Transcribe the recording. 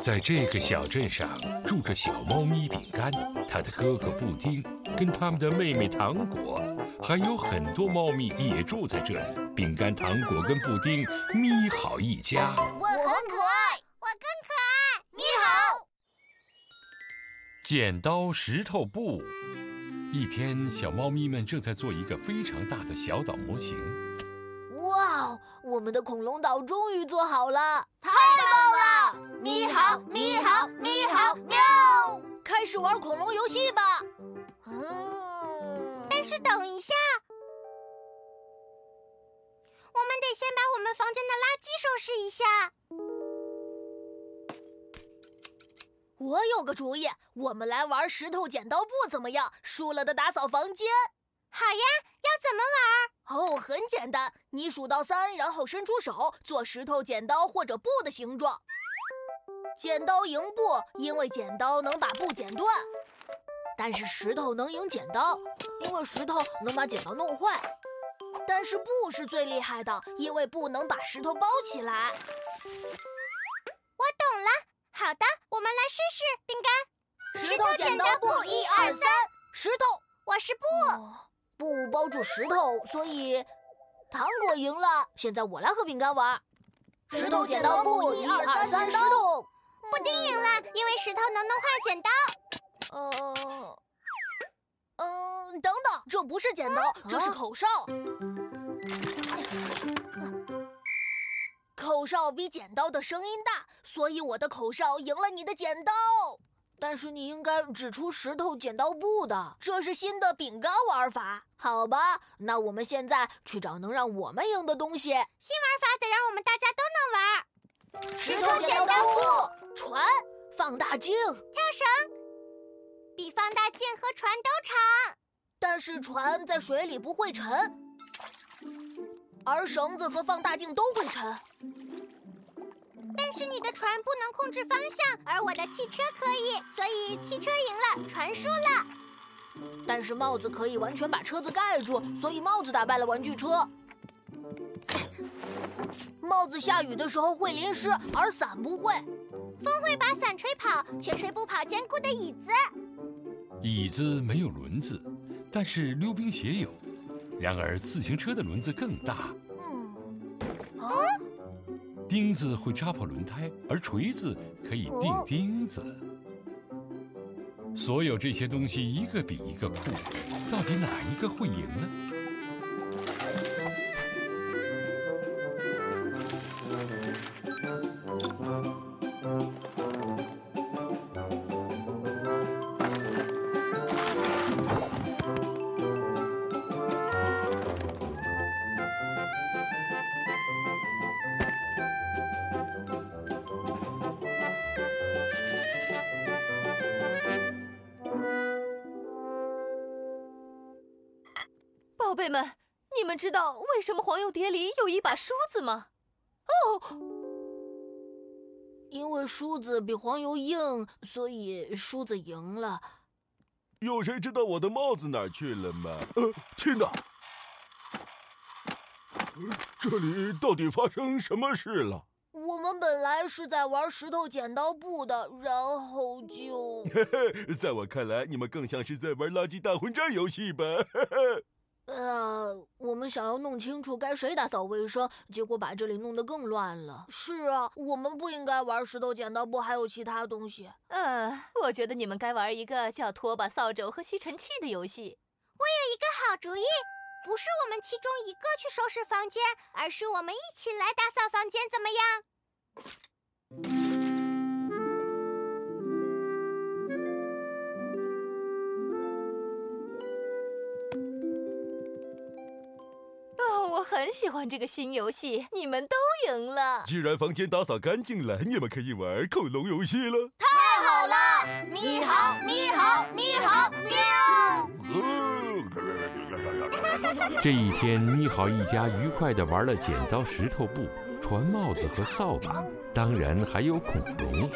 在这个小镇上住着小猫咪饼干，它的哥哥布丁，跟他们的妹妹糖果，还有很多猫咪也住在这里。饼干、糖果跟布丁，咪好一家。我很可爱，我更可爱，咪好。剪刀石头布。一天，小猫咪们正在做一个非常大的小岛模型。哇，我们的恐龙岛终于做好了！太玩恐龙游戏吧。嗯，但是等一下，我们得先把我们房间的垃圾收拾一下。我有个主意，我们来玩石头剪刀布怎么样？输了的打扫房间。好呀，要怎么玩？哦，很简单，你数到三，然后伸出手做石头剪刀或者布的形状。剪刀赢布，因为剪刀能把布剪断；但是石头能赢剪刀，因为石头能把剪刀弄坏。但是布是最厉害的，因为布能把石头包起来。我懂了。好的，我们来试试饼干。石头剪刀布，一二三，石头，我是布，布包住石头，所以糖果赢了。现在我来和饼干玩。石头剪刀布，一二三，石头。布丁赢了，因为石头能弄坏剪刀。嗯嗯，等等，这不是剪刀，这是口哨。口哨比剪刀的声音大，所以我的口哨赢了你的剪刀。但是你应该只出石头剪刀布的，这是新的饼干玩法。好吧，那我们现在去找能让我们赢的东西。新玩法得让我们大家都能玩。石头剪刀布，船，放大镜，跳绳，比放大镜和船都长，但是船在水里不会沉。而绳子和放大镜都会沉，但是你的船不能控制方向，而我的汽车可以，所以汽车赢了，船输了。但是帽子可以完全把车子盖住，所以帽子打败了玩具车。帽子下雨的时候会淋湿，而伞不会。风会把伞吹跑，却吹不跑坚固的椅子。椅子没有轮子，但是溜冰鞋有。然而，自行车的轮子更大。嗯，啊，钉子会扎破轮胎，而锤子可以钉钉子。所有这些东西一个比一个酷，到底哪一个会赢呢？宝贝们，你们知道为什么黄油碟里有一把梳子吗？哦，因为梳子比黄油硬，所以梳子赢了。有谁知道我的帽子哪去了吗？呃，天哪！这里到底发生什么事了？我们本来是在玩石头剪刀布的，然后就……在我看来，你们更像是在玩垃圾大混战游戏吧？呃，我们想要弄清楚该谁打扫卫生，结果把这里弄得更乱了。是啊，我们不应该玩石头剪刀布，还有其他东西。嗯，我觉得你们该玩一个叫拖把、扫帚和吸尘器的游戏。我有一个好主意，不是我们其中一个去收拾房间，而是我们一起来打扫房间，怎么样？很喜欢这个新游戏，你们都赢了。既然房间打扫干净了，你们可以玩恐龙游戏了。太好了！咪好，咪好，咪好，喵！这一天，咪好一家愉快地玩了剪刀石头布、船帽子和扫把，当然还有恐龙。